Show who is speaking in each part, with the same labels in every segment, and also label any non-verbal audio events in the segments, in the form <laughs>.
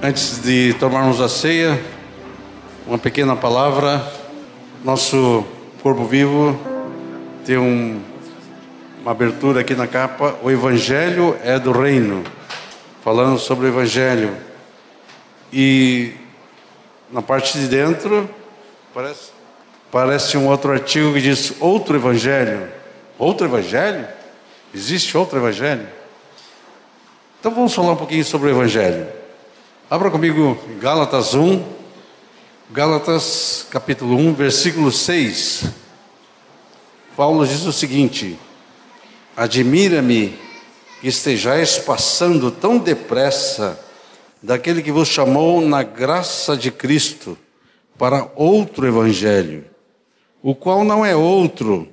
Speaker 1: Antes de tomarmos a ceia, uma pequena palavra. Nosso corpo vivo tem um, uma abertura aqui na capa. O Evangelho é do Reino, falando sobre o Evangelho. E na parte de dentro, parece, parece um outro artigo que diz outro Evangelho. Outro Evangelho? Existe outro Evangelho? Então vamos falar um pouquinho sobre o Evangelho. Abra comigo Gálatas 1, Gálatas capítulo 1, versículo 6. Paulo diz o seguinte: Admira-me que estejais passando tão depressa daquele que vos chamou na graça de Cristo para outro evangelho, o qual não é outro,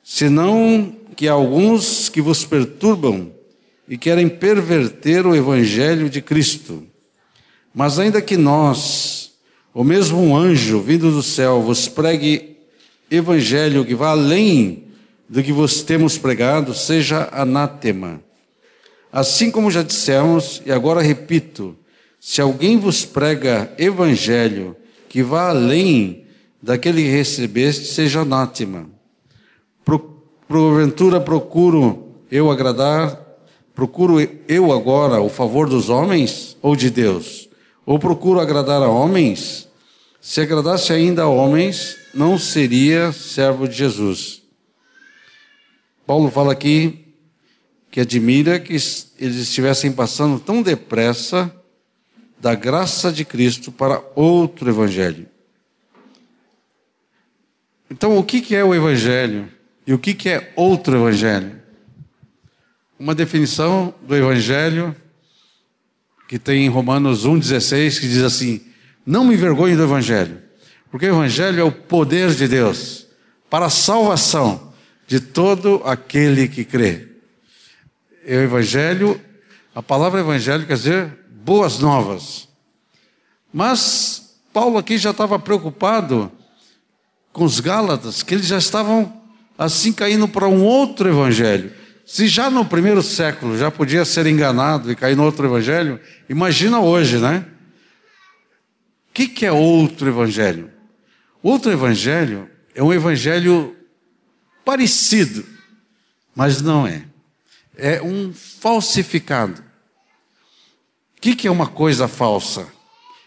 Speaker 1: senão que alguns que vos perturbam e querem perverter o evangelho de Cristo. Mas ainda que nós, ou mesmo um anjo vindo do céu, vos pregue evangelho que vá além do que vos temos pregado, seja anátema. Assim como já dissemos, e agora repito, se alguém vos prega evangelho que vá além daquele que recebeste, seja anátema. Porventura procuro eu agradar, procuro eu agora o favor dos homens ou de Deus? Ou procuro agradar a homens? Se agradasse ainda a homens, não seria servo de Jesus. Paulo fala aqui que admira que eles estivessem passando tão depressa da graça de Cristo para outro evangelho. Então, o que é o evangelho e o que é outro evangelho? Uma definição do evangelho que tem em Romanos 1,16, que diz assim: Não me envergonhe do Evangelho, porque o Evangelho é o poder de Deus para a salvação de todo aquele que crê. É o Evangelho, a palavra Evangelho quer dizer boas novas. Mas Paulo aqui já estava preocupado com os Gálatas, que eles já estavam assim caindo para um outro Evangelho. Se já no primeiro século já podia ser enganado e cair no outro evangelho, imagina hoje, né? O que, que é outro evangelho? Outro evangelho é um evangelho parecido, mas não é. É um falsificado. O que, que é uma coisa falsa?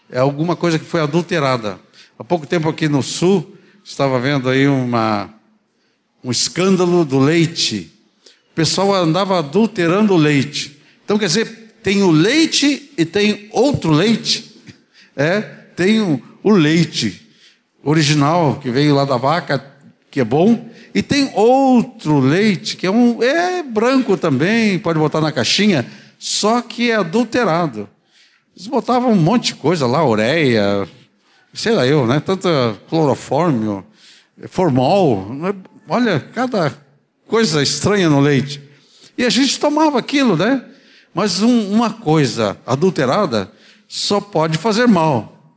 Speaker 1: É alguma coisa que foi adulterada. Há pouco tempo aqui no sul, estava vendo aí uma, um escândalo do leite o pessoal andava adulterando o leite. Então, quer dizer, tem o leite e tem outro leite. É, tem o, o leite original que veio lá da vaca, que é bom, e tem outro leite que é um é branco também, pode botar na caixinha, só que é adulterado. Eles botavam um monte de coisa lá, ureia, sei lá eu, né? Tanta clorofórmio, formol, né? olha, cada coisa estranha no leite. E a gente tomava aquilo, né? Mas um, uma coisa adulterada só pode fazer mal.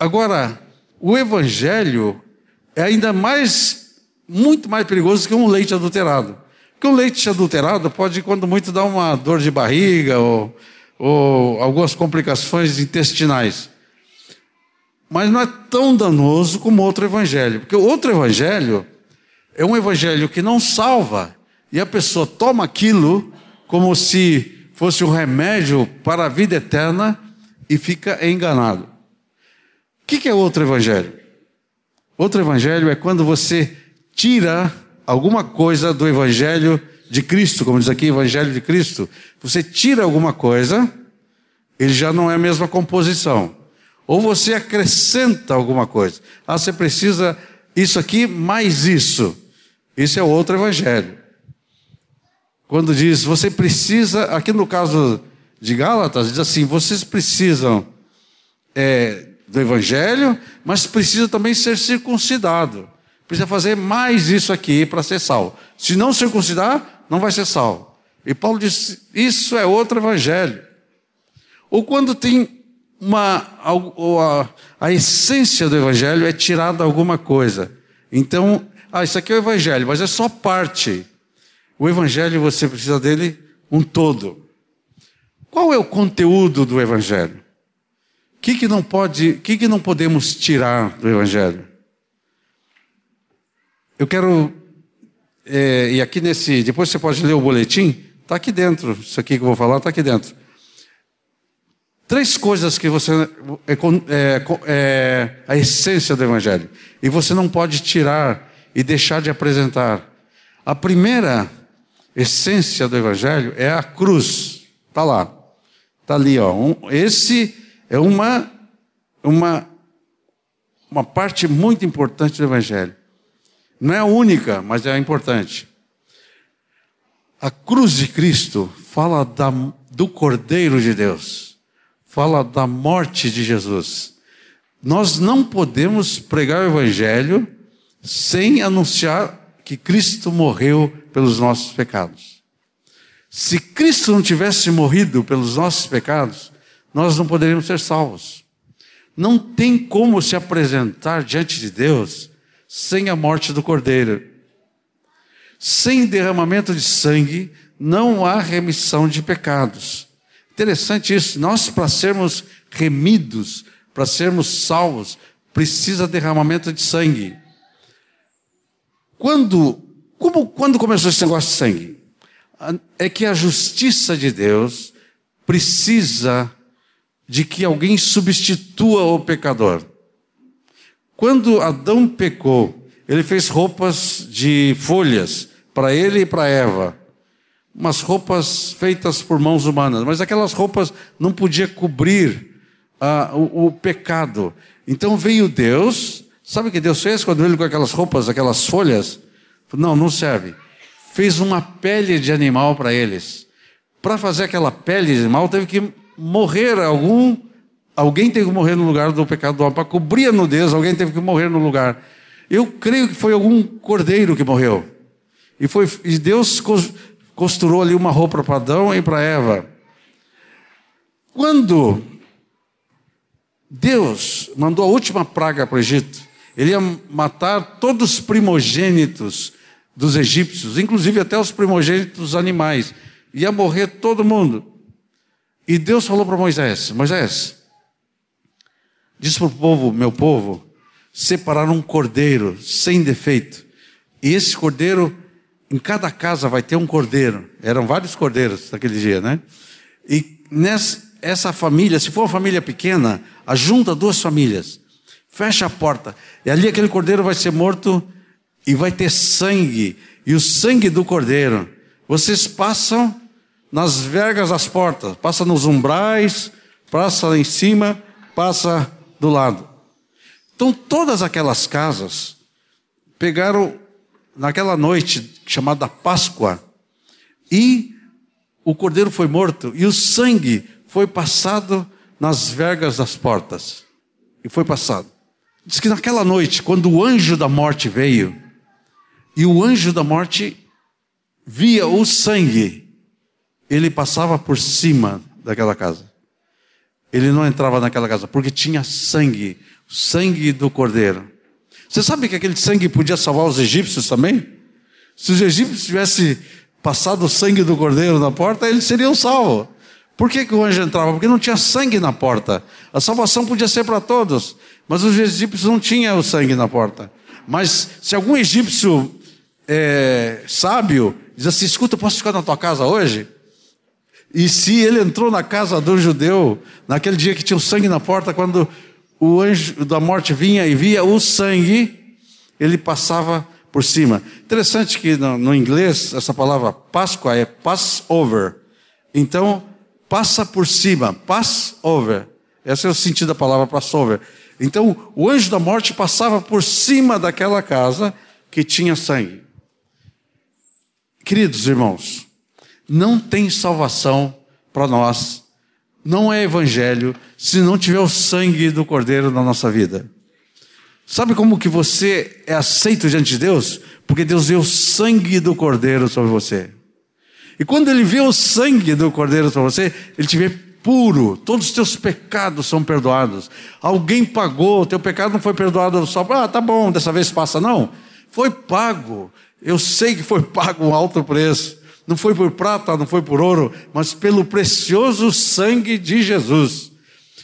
Speaker 1: Agora, o evangelho é ainda mais, muito mais perigoso que um leite adulterado. Porque um leite adulterado pode, quando muito, dar uma dor de barriga ou, ou algumas complicações intestinais. Mas não é tão danoso como outro evangelho. Porque o outro evangelho é um evangelho que não salva, e a pessoa toma aquilo como se fosse um remédio para a vida eterna e fica enganado. O que é outro evangelho? Outro evangelho é quando você tira alguma coisa do evangelho de Cristo, como diz aqui, evangelho de Cristo. Você tira alguma coisa, ele já não é a mesma composição. Ou você acrescenta alguma coisa. Ah, você precisa isso aqui mais isso. Isso é outro evangelho. Quando diz, você precisa, aqui no caso de Gálatas, diz assim: vocês precisam é, do evangelho, mas precisam também ser circuncidado. Precisa fazer mais isso aqui para ser salvo. Se não circuncidar, não vai ser salvo. E Paulo diz: isso é outro evangelho. Ou quando tem uma. A, a essência do evangelho é tirada alguma coisa. Então, ah, isso aqui é o Evangelho, mas é só parte. O Evangelho você precisa dele um todo. Qual é o conteúdo do Evangelho? O que, que não pode, o que, que não podemos tirar do Evangelho? Eu quero, é, e aqui nesse, depois você pode ler o boletim, está aqui dentro, isso aqui que eu vou falar está aqui dentro. Três coisas que você é, é, é, a essência do Evangelho e você não pode tirar e deixar de apresentar. A primeira essência do Evangelho é a cruz. Está lá, está ali, ó. Um, esse é uma uma uma parte muito importante do Evangelho. Não é a única, mas é a importante. A cruz de Cristo fala da, do Cordeiro de Deus fala da morte de Jesus. Nós não podemos pregar o Evangelho sem anunciar que Cristo morreu pelos nossos pecados. Se Cristo não tivesse morrido pelos nossos pecados, nós não poderíamos ser salvos. Não tem como se apresentar diante de Deus sem a morte do Cordeiro. Sem derramamento de sangue, não há remissão de pecados. Interessante isso. Nós, para sermos remidos, para sermos salvos, precisa derramamento de sangue. Quando, como, quando começou esse negócio de sangue? É que a justiça de Deus precisa de que alguém substitua o pecador. Quando Adão pecou, ele fez roupas de folhas para ele e para Eva umas roupas feitas por mãos humanas, mas aquelas roupas não podia cobrir ah, o, o, pecado. Então veio Deus, sabe o que Deus fez quando ele com aquelas roupas, aquelas folhas? Não, não serve. Fez uma pele de animal para eles. Para fazer aquela pele de animal, teve que morrer algum, alguém teve que morrer no lugar do pecado do homem. Para cobrir a nudez, alguém teve que morrer no lugar. Eu creio que foi algum cordeiro que morreu. E, foi, e Deus costurou ali uma roupa para Adão e para Eva. Quando Deus mandou a última praga para o Egito, ele ia matar todos os primogênitos dos egípcios, inclusive até os primogênitos dos animais. Ia morrer todo mundo. E Deus falou para Moisés: Moisés, diz para o povo, meu povo, separar um cordeiro sem defeito. E esse cordeiro em cada casa vai ter um cordeiro. Eram vários cordeiros naquele dia, né? E nessa essa família, se for uma família pequena, ajunta duas famílias, fecha a porta, e ali aquele cordeiro vai ser morto e vai ter sangue, e o sangue do cordeiro. Vocês passam nas vergas das portas, passa nos umbrais, passa lá em cima, passa do lado. Então todas aquelas casas pegaram naquela noite chamada Páscoa, e o cordeiro foi morto, e o sangue foi passado nas vergas das portas. E foi passado. Diz que naquela noite, quando o anjo da morte veio, e o anjo da morte via o sangue, ele passava por cima daquela casa. Ele não entrava naquela casa, porque tinha sangue, sangue do cordeiro. Você sabe que aquele sangue podia salvar os egípcios também? Se os egípcios tivessem passado o sangue do cordeiro na porta, eles seriam salvos. Por que, que o anjo entrava? Porque não tinha sangue na porta. A salvação podia ser para todos, mas os egípcios não tinham o sangue na porta. Mas se algum egípcio é, sábio diz assim: escuta, posso ficar na tua casa hoje? E se ele entrou na casa do judeu, naquele dia que tinha o sangue na porta, quando o anjo da morte vinha e via o sangue, ele passava por cima. Interessante que no, no inglês essa palavra Páscoa é Passover. Então, passa por cima, Passover. Esse é o sentido da palavra Passover. Então, o anjo da morte passava por cima daquela casa que tinha sangue. Queridos irmãos, não tem salvação para nós não é evangelho se não tiver o sangue do Cordeiro na nossa vida. Sabe como que você é aceito diante de Deus? Porque Deus vê o sangue do Cordeiro sobre você. E quando Ele vê o sangue do Cordeiro sobre você, Ele te vê puro, todos os teus pecados são perdoados. Alguém pagou, o teu pecado não foi perdoado só, ah, tá bom, dessa vez passa. Não, foi pago. Eu sei que foi <laughs> pago um alto preço. não foi por prata, não foi por ouro, mas pelo precioso sangue de Jesus.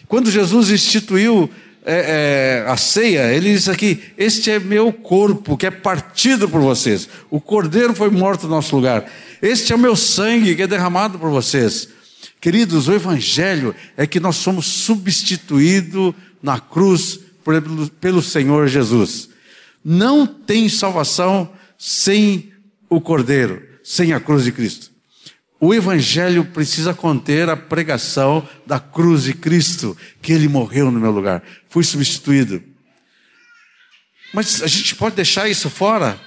Speaker 1: Quando Jesus instituiu é, é, a ceia, ele diz aqui: Este é meu corpo que é partido por vocês. O cordeiro foi morto no nosso lugar. Este é o meu sangue que é derramado por vocês. Queridos, o Evangelho é que nós somos substituídos na cruz pelo, pelo Senhor Jesus. Não tem salvação sem o Cordeiro, sem a cruz de Cristo. O Evangelho precisa conter a pregação da cruz de Cristo, que Ele morreu no meu lugar, fui substituído. Mas a gente pode deixar isso fora?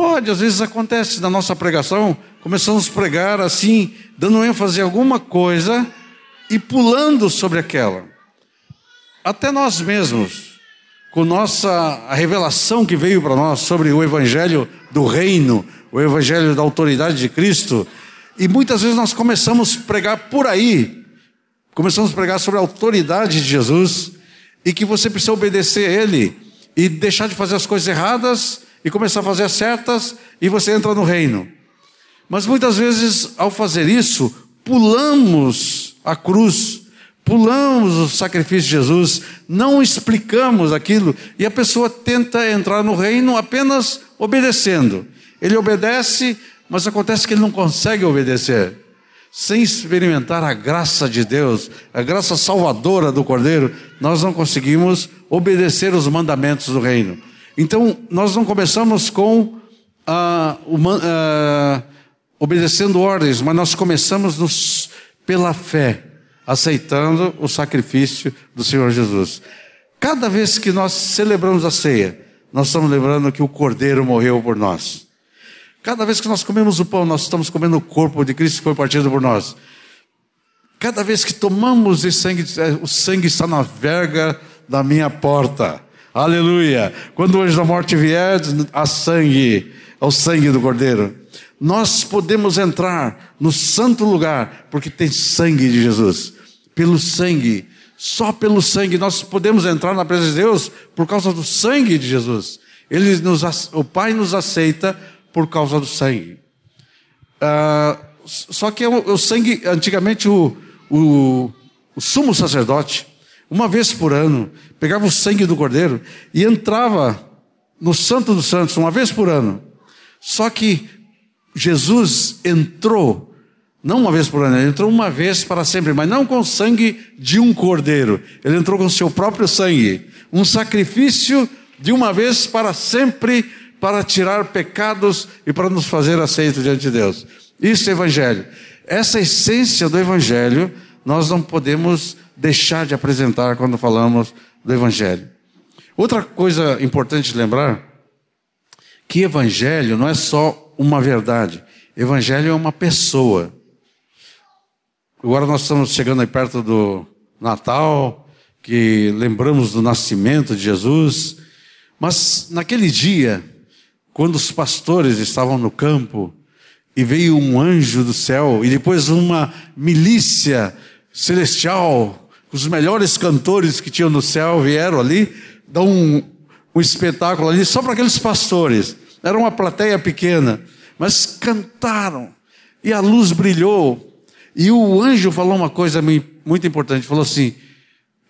Speaker 1: Pode, às vezes acontece na nossa pregação, começamos a pregar assim, dando ênfase em alguma coisa e pulando sobre aquela. Até nós mesmos com nossa a revelação que veio para nós sobre o evangelho do reino, o evangelho da autoridade de Cristo, e muitas vezes nós começamos a pregar por aí, começamos a pregar sobre a autoridade de Jesus e que você precisa obedecer a ele e deixar de fazer as coisas erradas e começar a fazer as certas e você entra no reino. Mas muitas vezes ao fazer isso, pulamos a cruz pulamos o sacrifício de Jesus, não explicamos aquilo e a pessoa tenta entrar no reino apenas obedecendo. Ele obedece, mas acontece que ele não consegue obedecer. Sem experimentar a graça de Deus, a graça salvadora do Cordeiro, nós não conseguimos obedecer os mandamentos do reino. Então, nós não começamos com ah, uma, ah, obedecendo ordens, mas nós começamos nos, pela fé aceitando o sacrifício do Senhor Jesus. Cada vez que nós celebramos a ceia, nós estamos lembrando que o Cordeiro morreu por nós. Cada vez que nós comemos o pão, nós estamos comendo o corpo de Cristo que foi partido por nós. Cada vez que tomamos esse sangue, o sangue está na verga da minha porta. Aleluia! Quando o anjo da morte vier, há sangue, ao sangue do Cordeiro. Nós podemos entrar no santo lugar porque tem sangue de Jesus pelo sangue. Só pelo sangue nós podemos entrar na presença de Deus por causa do sangue de Jesus. Ele nos, o Pai nos aceita por causa do sangue. Ah, só que o, o, sangue, antigamente o, o, o sumo sacerdote, uma vez por ano, pegava o sangue do cordeiro e entrava no Santo dos Santos, uma vez por ano. Só que Jesus entrou não uma vez por ano, ele entrou uma vez para sempre, mas não com o sangue de um cordeiro. Ele entrou com o seu próprio sangue. Um sacrifício de uma vez para sempre, para tirar pecados e para nos fazer aceitos diante de Deus. Isso é Evangelho. Essa essência do Evangelho, nós não podemos deixar de apresentar quando falamos do Evangelho. Outra coisa importante lembrar, que Evangelho não é só uma verdade. Evangelho é uma pessoa. Agora nós estamos chegando aí perto do Natal, que lembramos do nascimento de Jesus. Mas naquele dia, quando os pastores estavam no campo, e veio um anjo do céu, e depois uma milícia celestial, os melhores cantores que tinham no céu vieram ali, dar um, um espetáculo ali só para aqueles pastores. Era uma plateia pequena, mas cantaram, e a luz brilhou, e o anjo falou uma coisa muito importante: falou assim: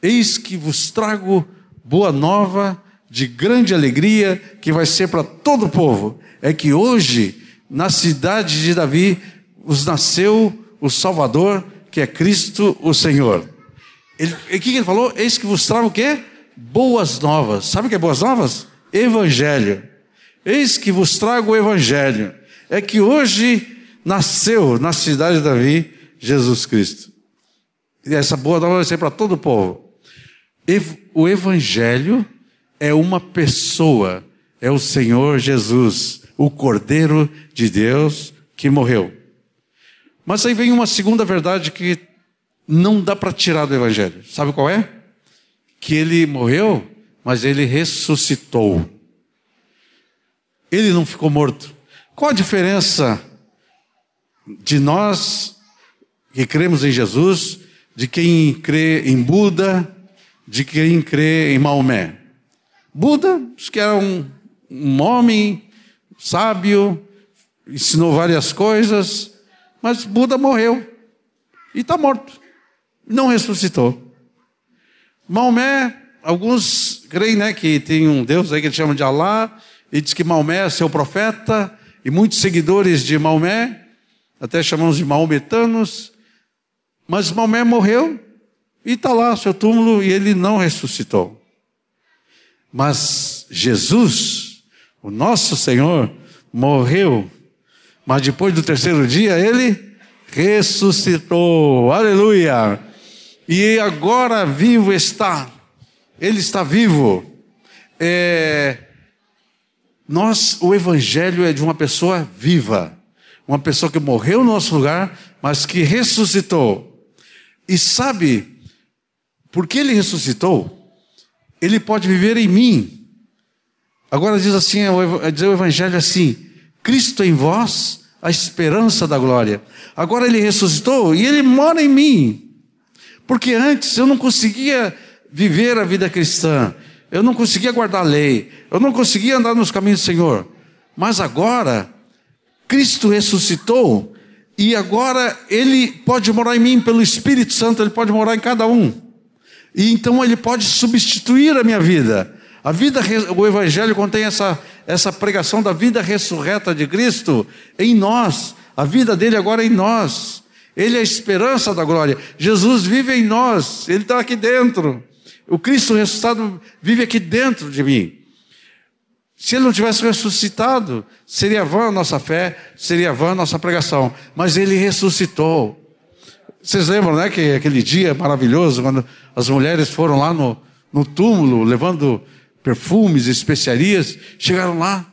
Speaker 1: Eis que vos trago boa nova de grande alegria, que vai ser para todo o povo. É que hoje, na cidade de Davi, vos nasceu o Salvador, que é Cristo o Senhor. Ele, o que ele falou? Eis que vos trago o quê? Boas novas. Sabe o que é boas novas? Evangelho. Eis que vos trago o Evangelho. É que hoje nasceu na cidade de Davi Jesus Cristo. E essa boa nova vai ser para todo o povo. O Evangelho é uma pessoa, é o Senhor Jesus, o Cordeiro de Deus que morreu. Mas aí vem uma segunda verdade que não dá para tirar do Evangelho. Sabe qual é? Que ele morreu, mas ele ressuscitou. Ele não ficou morto. Qual a diferença de nós que cremos em Jesus, de quem crê em Buda, de quem crê em Maomé. Buda, que era um, um homem sábio, ensinou várias coisas, mas Buda morreu e está morto, não ressuscitou. Maomé, alguns creem né, que tem um Deus aí que eles chamam de Alá, e diz que Maomé é seu profeta, e muitos seguidores de Maomé, até chamamos de maometanos, mas Maomé morreu e está lá seu túmulo e ele não ressuscitou. Mas Jesus, o nosso Senhor, morreu, mas depois do terceiro dia ele ressuscitou. Aleluia! E agora vivo está. Ele está vivo. É, nós, o Evangelho é de uma pessoa viva, uma pessoa que morreu no nosso lugar, mas que ressuscitou. E sabe, porque ele ressuscitou, ele pode viver em mim. Agora diz assim, diz o Evangelho assim: Cristo em vós, a esperança da glória. Agora ele ressuscitou e ele mora em mim. Porque antes eu não conseguia viver a vida cristã, eu não conseguia guardar a lei, eu não conseguia andar nos caminhos do Senhor. Mas agora, Cristo ressuscitou e agora Ele pode morar em mim pelo Espírito Santo, Ele pode morar em cada um. E então Ele pode substituir a minha vida. A vida, o Evangelho contém essa, essa pregação da vida ressurreta de Cristo em nós. A vida dele agora é em nós. Ele é a esperança da glória. Jesus vive em nós, Ele está aqui dentro. O Cristo ressuscitado vive aqui dentro de mim. Se Ele não tivesse ressuscitado, seria vã a nossa fé, seria vã a nossa pregação. Mas Ele ressuscitou. Vocês lembram, né, que aquele dia maravilhoso, quando as mulheres foram lá no, no túmulo, levando perfumes, especiarias, chegaram lá.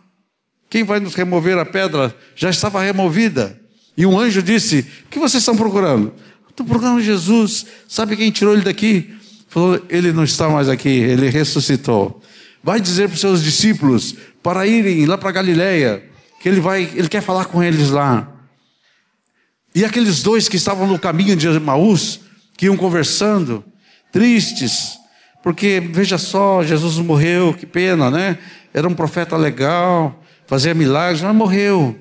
Speaker 1: Quem vai nos remover a pedra? Já estava removida. E um anjo disse: O que vocês estão procurando? Estou procurando Jesus. Sabe quem tirou ele daqui? Falou: Ele não está mais aqui, ele ressuscitou. Vai dizer para os seus discípulos para irem lá para Galiléia, que ele vai, ele quer falar com eles lá. E aqueles dois que estavam no caminho de Emaús, que iam conversando, tristes, porque veja só, Jesus morreu, que pena, né? Era um profeta legal, fazia milagres, mas morreu.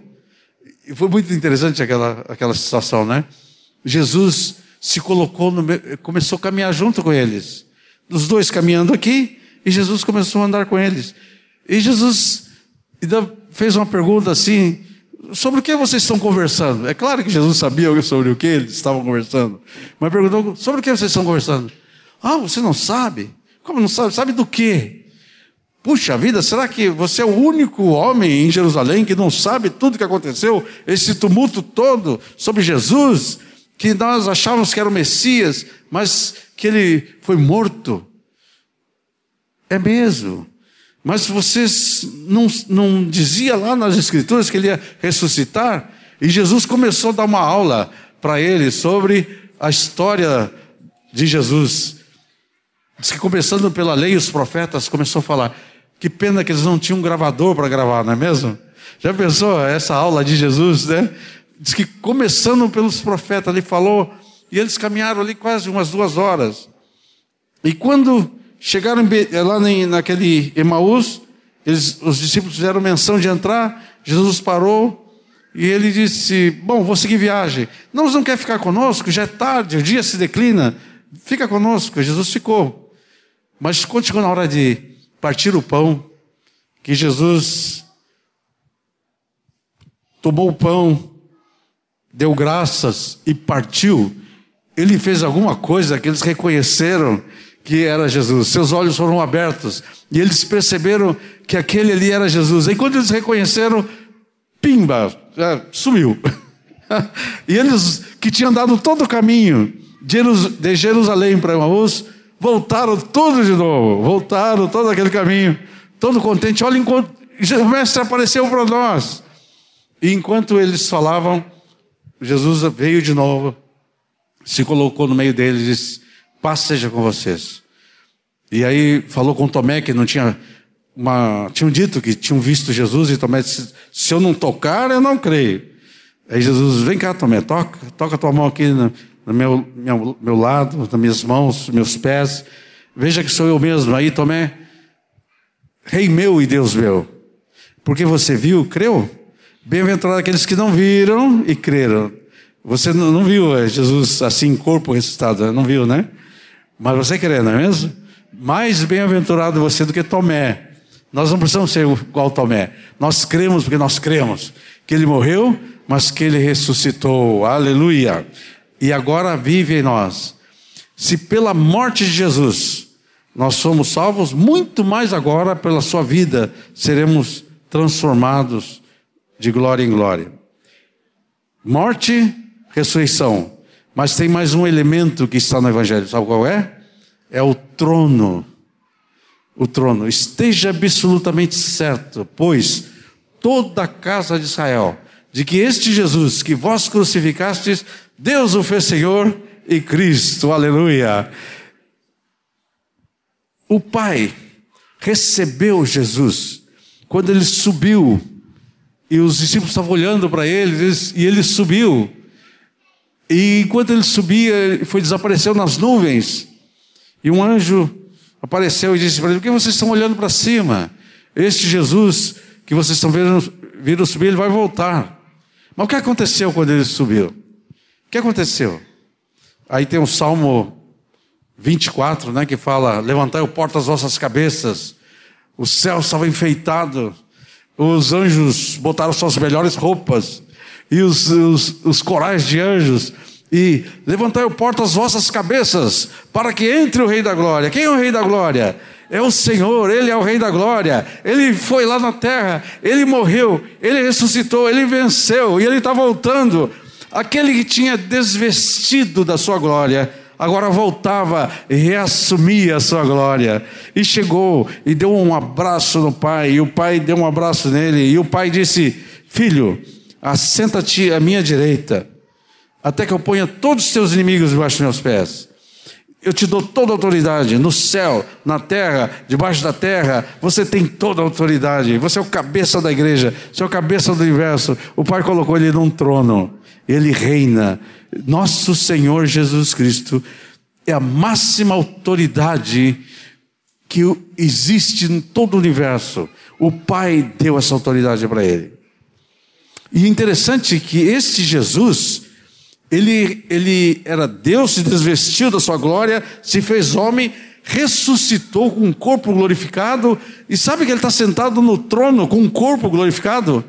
Speaker 1: E foi muito interessante aquela, aquela situação, né? Jesus se colocou, no, começou a caminhar junto com eles. Os dois caminhando aqui, e Jesus começou a andar com eles. E Jesus fez uma pergunta assim: sobre o que vocês estão conversando? É claro que Jesus sabia sobre o que eles estavam conversando, mas perguntou: sobre o que vocês estão conversando? Ah, você não sabe? Como não sabe? Sabe do quê? Puxa vida, será que você é o único homem em Jerusalém que não sabe tudo o que aconteceu, esse tumulto todo sobre Jesus, que nós achávamos que era o Messias, mas que ele foi morto? É mesmo. Mas vocês não, não dizia lá nas Escrituras que ele ia ressuscitar? E Jesus começou a dar uma aula para ele sobre a história de Jesus. Diz que começando pela lei, os profetas começou a falar. Que pena que eles não tinham um gravador para gravar, não é mesmo? Já pensou essa aula de Jesus, né? Diz que começando pelos profetas, ele falou, e eles caminharam ali quase umas duas horas. E quando chegaram lá naquele Emaús, eles, os discípulos fizeram menção de entrar, Jesus parou e ele disse: Bom, vou seguir viagem. Não, você não quer ficar conosco? Já é tarde, o dia se declina. Fica conosco. Jesus ficou. Mas quando chegou na hora de partir o pão, que Jesus tomou o pão, deu graças e partiu, ele fez alguma coisa que eles reconheceram que era Jesus. Seus olhos foram abertos e eles perceberam que aquele ali era Jesus. E quando eles reconheceram, pimba, sumiu. <laughs> e eles que tinham dado todo o caminho de Jerusalém para Emaús, Voltaram tudo de novo, voltaram todo aquele caminho, todo contente. Olha, enquanto o mestre apareceu para nós. E enquanto eles falavam, Jesus veio de novo, se colocou no meio deles e disse: Paz seja com vocês. E aí falou com Tomé que não tinha uma. Tinham dito que tinham visto Jesus, e Tomé disse: Se eu não tocar, eu não creio. Aí Jesus, vem cá, Tomé, toca, toca tua mão aqui no, meu, meu, meu lado, nas minhas mãos, meus pés. Veja que sou eu mesmo. Aí Tomé, Rei meu e Deus meu, porque você viu, creu? Bem-aventurados aqueles que não viram e creram. Você não viu é, Jesus assim em corpo ressuscitado, não viu, né? Mas você crê, não é mesmo? Mais bem-aventurado você do que Tomé. Nós não precisamos ser igual Tomé. Nós cremos porque nós cremos que ele morreu, mas que ele ressuscitou. Aleluia. E agora vive em nós. Se pela morte de Jesus nós somos salvos, muito mais agora pela sua vida seremos transformados de glória em glória. Morte, ressurreição. Mas tem mais um elemento que está no Evangelho, sabe qual é? É o trono. O trono. Esteja absolutamente certo, pois toda a casa de Israel, de que este Jesus que vós crucificastes, Deus o fez Senhor e Cristo. Aleluia. O Pai recebeu Jesus quando ele subiu e os discípulos estavam olhando para ele e ele subiu. E enquanto ele subia, foi desapareceu nas nuvens. E um anjo apareceu e disse para ele: Por que vocês estão olhando para cima? Este Jesus que vocês estão vendo, vindo subir, ele vai voltar. Mas o que aconteceu quando ele subiu? Que aconteceu? Aí tem o Salmo 24, né, que fala: Levantai o porta as vossas cabeças, o céu estava enfeitado, os anjos botaram suas melhores roupas, e os, os, os corais de anjos, e levantai o porta as vossas cabeças, para que entre o Rei da Glória. Quem é o Rei da Glória? É o Senhor, Ele é o Rei da Glória. Ele foi lá na terra, Ele morreu, Ele ressuscitou, Ele venceu e Ele está voltando. Aquele que tinha desvestido da sua glória, agora voltava e reassumia a sua glória. E chegou e deu um abraço no pai, e o pai deu um abraço nele, e o pai disse: Filho, assenta-te à minha direita, até que eu ponha todos os teus inimigos debaixo dos meus pés. Eu te dou toda a autoridade no céu, na terra, debaixo da terra. Você tem toda a autoridade. Você é o cabeça da igreja, você é o cabeça do universo. O Pai colocou ele num trono. Ele reina. Nosso Senhor Jesus Cristo é a máxima autoridade que existe em todo o universo. O Pai deu essa autoridade para ele. E é interessante que este Jesus, ele, ele era Deus, se desvestiu da sua glória, se fez homem, ressuscitou com um corpo glorificado, e sabe que ele está sentado no trono com um corpo glorificado?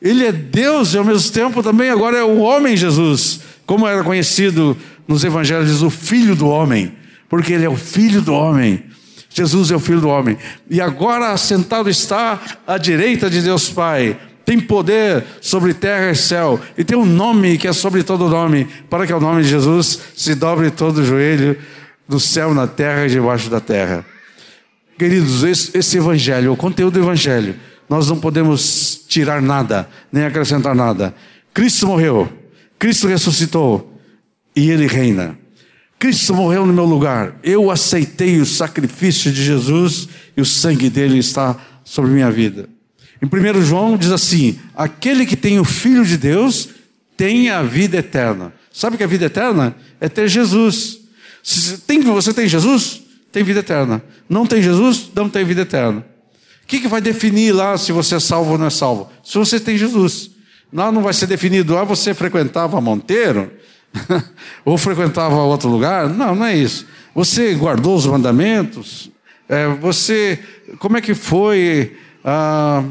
Speaker 1: Ele é Deus e ao mesmo tempo também agora é o homem Jesus, como era conhecido nos evangelhos, o filho do homem, porque ele é o filho do homem. Jesus é o filho do homem. E agora sentado está à direita de Deus Pai. Tem poder sobre terra e céu. E tem um nome que é sobre todo nome, para que o nome de Jesus se dobre todo o joelho do céu, na terra e debaixo da terra. Queridos, esse, esse evangelho, o conteúdo do evangelho, nós não podemos tirar nada, nem acrescentar nada. Cristo morreu, Cristo ressuscitou e Ele reina. Cristo morreu no meu lugar. Eu aceitei o sacrifício de Jesus e o sangue dele está sobre minha vida. Em 1 João diz assim: aquele que tem o Filho de Deus tem a vida eterna. Sabe que a vida eterna é ter Jesus. Se tem, você tem Jesus, tem vida eterna. Não tem Jesus, não tem vida eterna que, que vai definir lá se você é salvo ou não é salvo? Se você tem Jesus. Lá não vai ser definido, ah, você frequentava Monteiro? <laughs> ou frequentava outro lugar? Não, não é isso. Você guardou os mandamentos? É, você, como é que foi ah,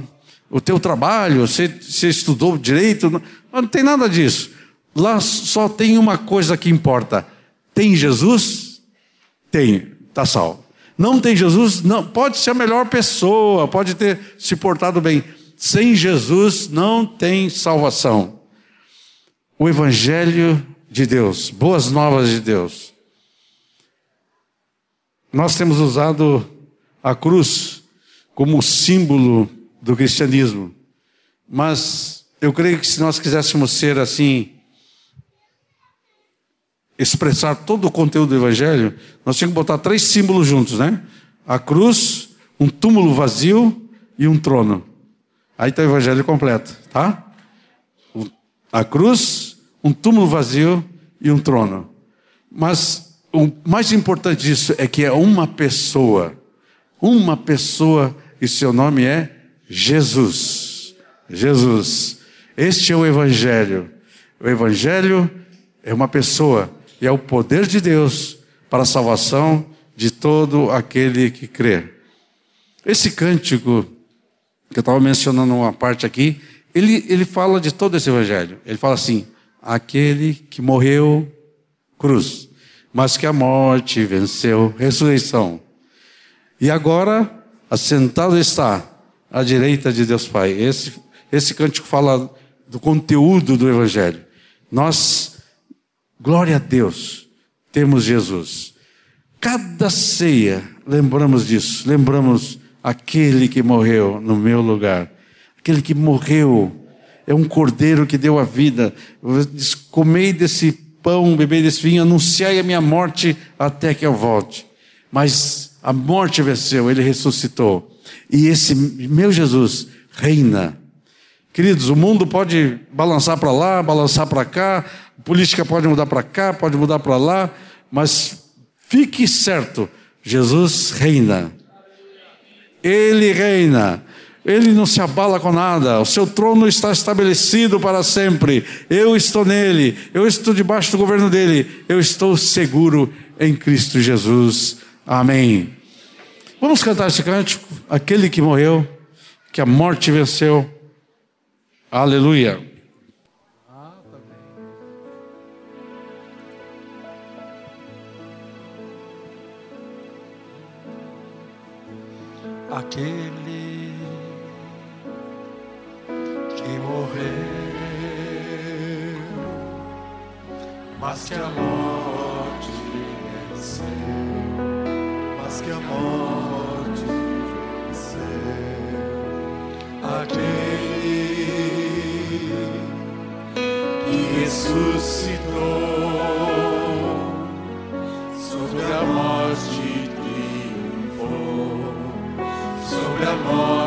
Speaker 1: o teu trabalho? Você, você estudou direito? Não, não tem nada disso. Lá só tem uma coisa que importa. Tem Jesus? Tem, está salvo. Não tem Jesus, não, pode ser a melhor pessoa, pode ter se portado bem. Sem Jesus não tem salvação. O Evangelho de Deus, boas novas de Deus. Nós temos usado a cruz como símbolo do cristianismo, mas eu creio que se nós quiséssemos ser assim, expressar todo o conteúdo do Evangelho, nós tínhamos que botar três símbolos juntos, né? A cruz, um túmulo vazio e um trono. Aí está o Evangelho completo, tá? A cruz, um túmulo vazio e um trono. Mas o mais importante disso é que é uma pessoa. Uma pessoa e seu nome é Jesus. Jesus. Este é o Evangelho. O Evangelho é uma pessoa e é o poder de Deus para a salvação de todo aquele que crê. Esse cântico, que eu estava mencionando uma parte aqui, ele, ele fala de todo esse Evangelho. Ele fala assim: aquele que morreu, cruz, mas que a morte venceu, ressurreição. E agora, assentado está à direita de Deus Pai. Esse, esse cântico fala do conteúdo do Evangelho. Nós, glória a Deus, temos Jesus. Cada ceia, lembramos disso, lembramos aquele que morreu no meu lugar, aquele que morreu, é um cordeiro que deu a vida. Comei desse pão, bebei desse vinho, anunciai a minha morte até que eu volte. Mas a morte venceu, ele ressuscitou. E esse meu Jesus reina. Queridos, o mundo pode balançar para lá, balançar para cá, política pode mudar para cá, pode mudar para lá, mas fique certo, Jesus reina. Ele reina. Ele não se abala com nada. O seu trono está estabelecido para sempre. Eu estou nele. Eu estou debaixo do governo dele. Eu estou seguro em Cristo Jesus. Amém. Vamos cantar esse cântico. Aquele que morreu, que a morte venceu. Aleluia.
Speaker 2: Aquele que morreu, mas que a morte venceu, mas que a morte venceu. Aquele que ressuscitou sobre a morte sobre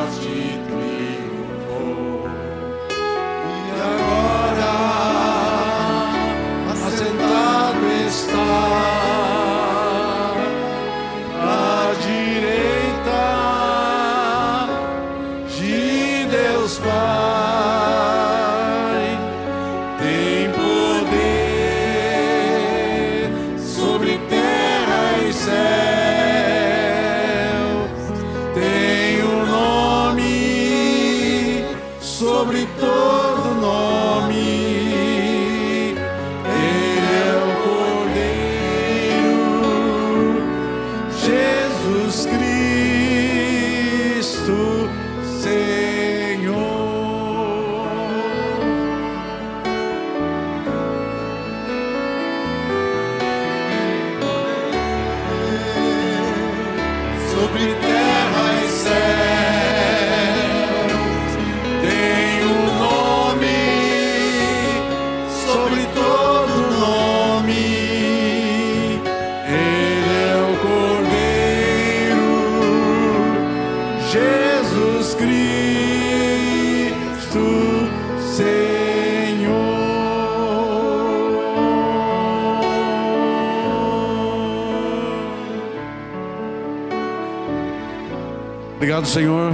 Speaker 1: Obrigado, Senhor.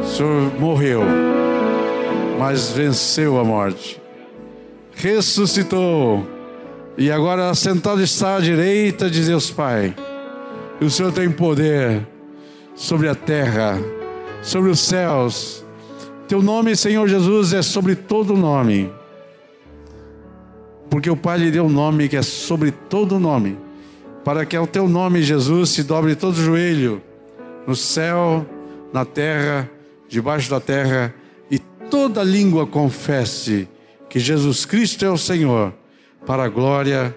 Speaker 1: O Senhor morreu, mas venceu a morte. Ressuscitou. E agora sentado está à direita de Deus Pai. E o Senhor tem poder sobre a terra, sobre os céus. Teu nome, Senhor Jesus, é sobre todo nome. Porque o Pai lhe deu um nome que é sobre todo nome. Para que ao teu nome, Jesus, se dobre todo joelho no céu, na terra, debaixo da terra, e toda língua confesse que Jesus Cristo é o Senhor, para a glória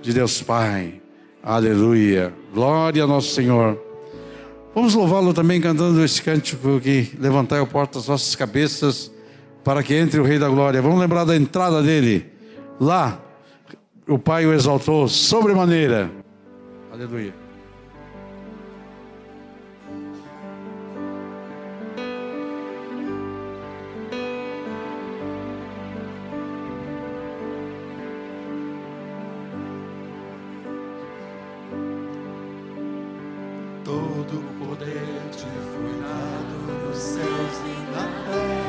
Speaker 1: de Deus Pai. Aleluia. Glória ao nosso Senhor. Vamos louvá-lo também cantando esse cântico que levantai a porta as vossas cabeças para que entre o Rei da Glória. Vamos lembrar da entrada dele. Lá o Pai o exaltou sobremaneira. Aleluia.
Speaker 2: Todo o poder te foi dado nos céus e na terra.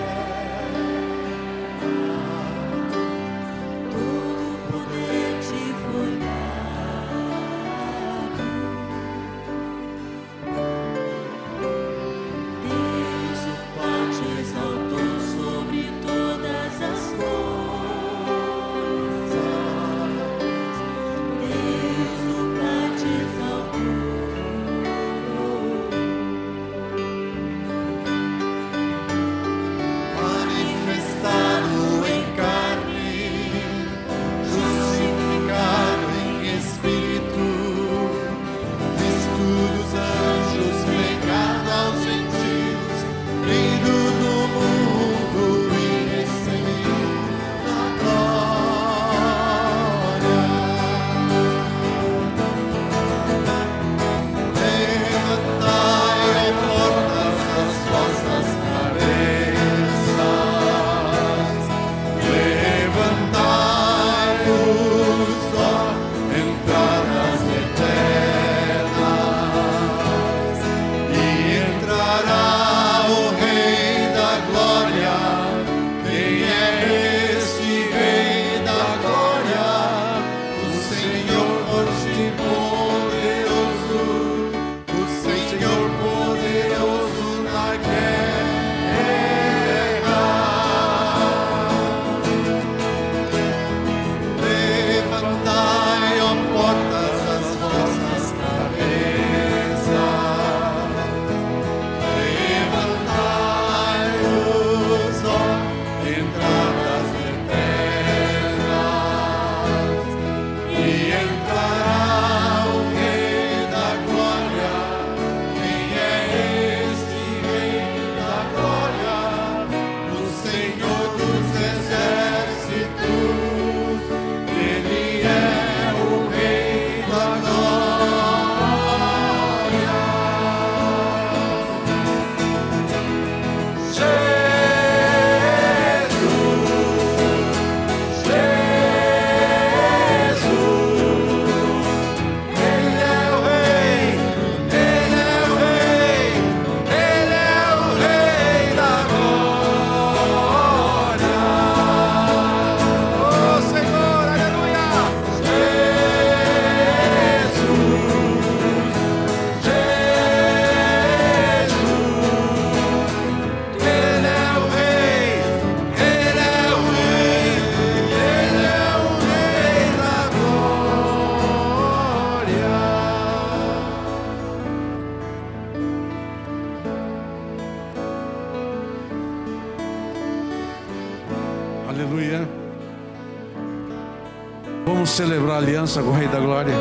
Speaker 1: Aliança com o Rei da Glória.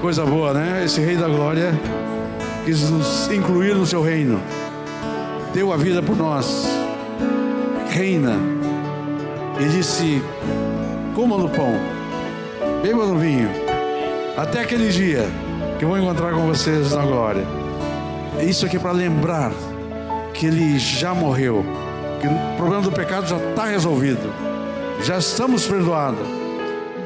Speaker 1: Coisa boa, né? Esse Rei da Glória quis nos incluir no seu reino, deu a vida por nós, reina, e disse: coma no pão, beba no vinho, até aquele dia que vou encontrar com vocês na glória. Isso aqui é para lembrar que ele já morreu, que o problema do pecado já está resolvido, já estamos perdoados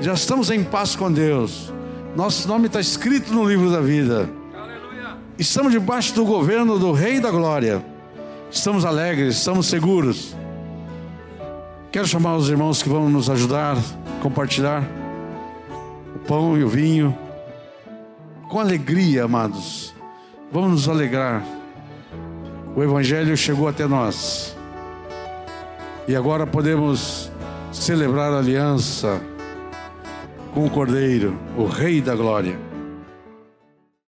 Speaker 1: já estamos em paz com Deus. Nosso nome está escrito no livro da vida. Aleluia. Estamos debaixo do governo do Rei da Glória. Estamos alegres, estamos seguros. Quero chamar os irmãos que vão nos ajudar compartilhar o pão e o vinho. Com alegria, amados. Vamos nos alegrar. O Evangelho chegou até nós. E agora podemos celebrar a aliança com o Cordeiro, o Rei da Glória.